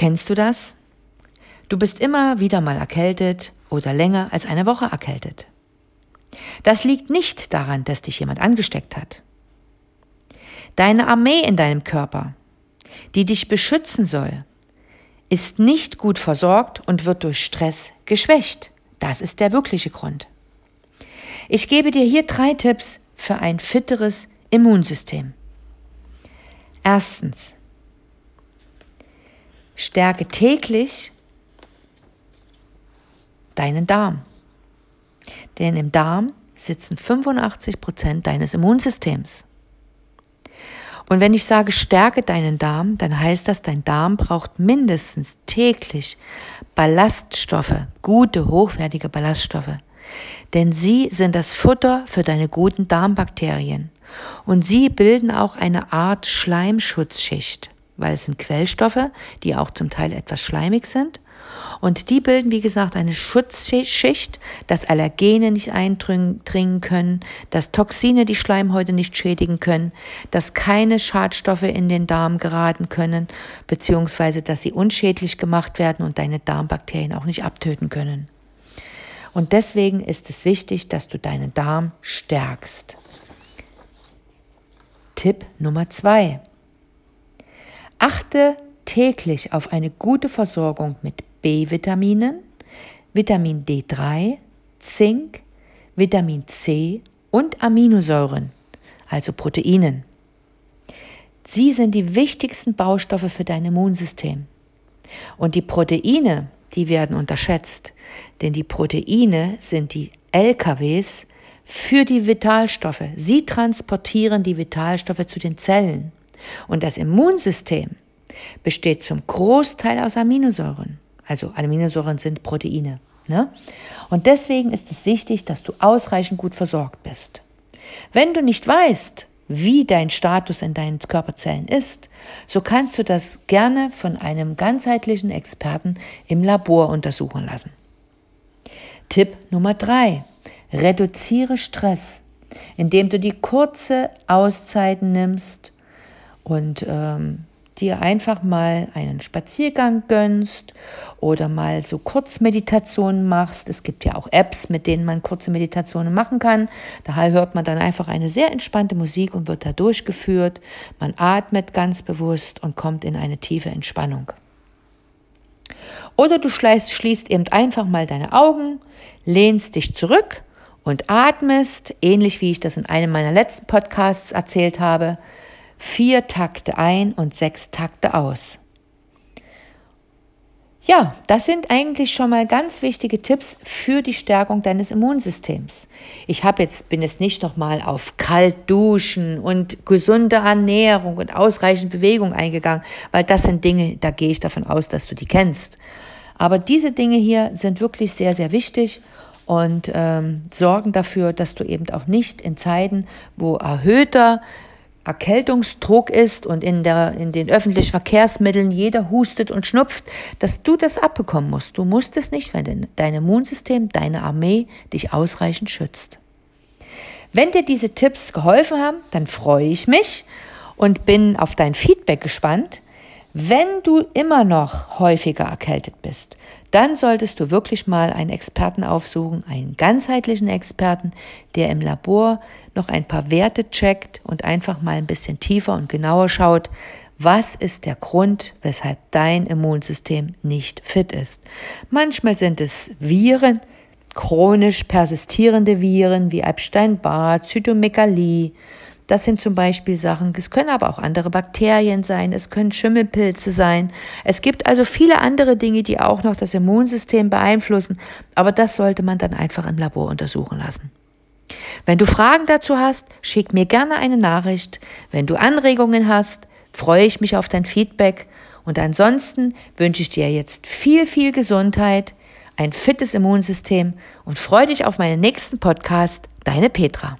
Kennst du das? Du bist immer wieder mal erkältet oder länger als eine Woche erkältet. Das liegt nicht daran, dass dich jemand angesteckt hat. Deine Armee in deinem Körper, die dich beschützen soll, ist nicht gut versorgt und wird durch Stress geschwächt. Das ist der wirkliche Grund. Ich gebe dir hier drei Tipps für ein fitteres Immunsystem. Erstens, stärke täglich deinen Darm. Denn im Darm sitzen 85 Prozent deines Immunsystems. Und wenn ich sage, stärke deinen Darm, dann heißt das, dein Darm braucht mindestens täglich Ballaststoffe, gute, hochwertige Ballaststoffe. Denn sie sind das Futter für deine guten Darmbakterien. Und sie bilden auch eine Art Schleimschutzschicht, weil es sind Quellstoffe, die auch zum Teil etwas schleimig sind. Und die bilden, wie gesagt, eine Schutzschicht, dass Allergene nicht eindringen können, dass Toxine die Schleimhäute nicht schädigen können, dass keine Schadstoffe in den Darm geraten können, beziehungsweise dass sie unschädlich gemacht werden und deine Darmbakterien auch nicht abtöten können. Und deswegen ist es wichtig, dass du deinen Darm stärkst. Tipp Nummer zwei. Achte täglich auf eine gute Versorgung mit B-Vitaminen, Vitamin D3, Zink, Vitamin C und Aminosäuren, also Proteinen. Sie sind die wichtigsten Baustoffe für dein Immunsystem. Und die Proteine, die werden unterschätzt, denn die Proteine sind die LKWs für die Vitalstoffe. Sie transportieren die Vitalstoffe zu den Zellen. Und das Immunsystem besteht zum Großteil aus Aminosäuren. Also Aminosäuren sind Proteine. Ne? Und deswegen ist es wichtig, dass du ausreichend gut versorgt bist. Wenn du nicht weißt, wie dein Status in deinen Körperzellen ist, so kannst du das gerne von einem ganzheitlichen Experten im Labor untersuchen lassen. Tipp Nummer drei: Reduziere Stress, indem du die kurze Auszeiten nimmst und ähm, dir einfach mal einen Spaziergang gönnst oder mal so Kurzmeditationen machst. Es gibt ja auch Apps, mit denen man kurze Meditationen machen kann. Daher hört man dann einfach eine sehr entspannte Musik und wird da durchgeführt. Man atmet ganz bewusst und kommt in eine tiefe Entspannung. Oder du schließt eben einfach mal deine Augen, lehnst dich zurück und atmest, ähnlich wie ich das in einem meiner letzten Podcasts erzählt habe, vier Takte ein und sechs Takte aus. Ja, das sind eigentlich schon mal ganz wichtige Tipps für die Stärkung deines Immunsystems. Ich habe jetzt bin jetzt nicht noch mal auf kalt duschen und gesunde Ernährung und ausreichend Bewegung eingegangen, weil das sind Dinge, da gehe ich davon aus, dass du die kennst. Aber diese Dinge hier sind wirklich sehr sehr wichtig und ähm, sorgen dafür, dass du eben auch nicht in Zeiten, wo erhöhter Erkältungsdruck ist und in, der, in den öffentlichen Verkehrsmitteln jeder hustet und schnupft, dass du das abbekommen musst. Du musst es nicht, weil dein Immunsystem, deine Armee dich ausreichend schützt. Wenn dir diese Tipps geholfen haben, dann freue ich mich und bin auf dein Feedback gespannt. Wenn du immer noch häufiger erkältet bist, dann solltest du wirklich mal einen Experten aufsuchen, einen ganzheitlichen Experten, der im Labor noch ein paar Werte checkt und einfach mal ein bisschen tiefer und genauer schaut, was ist der Grund, weshalb dein Immunsystem nicht fit ist. Manchmal sind es Viren, chronisch persistierende Viren wie Epstein-Barr, Zytomegalie, das sind zum Beispiel Sachen, es können aber auch andere Bakterien sein, es können Schimmelpilze sein. Es gibt also viele andere Dinge, die auch noch das Immunsystem beeinflussen, aber das sollte man dann einfach im Labor untersuchen lassen. Wenn du Fragen dazu hast, schick mir gerne eine Nachricht. Wenn du Anregungen hast, freue ich mich auf dein Feedback. Und ansonsten wünsche ich dir jetzt viel, viel Gesundheit, ein fittes Immunsystem und freue dich auf meinen nächsten Podcast. Deine Petra.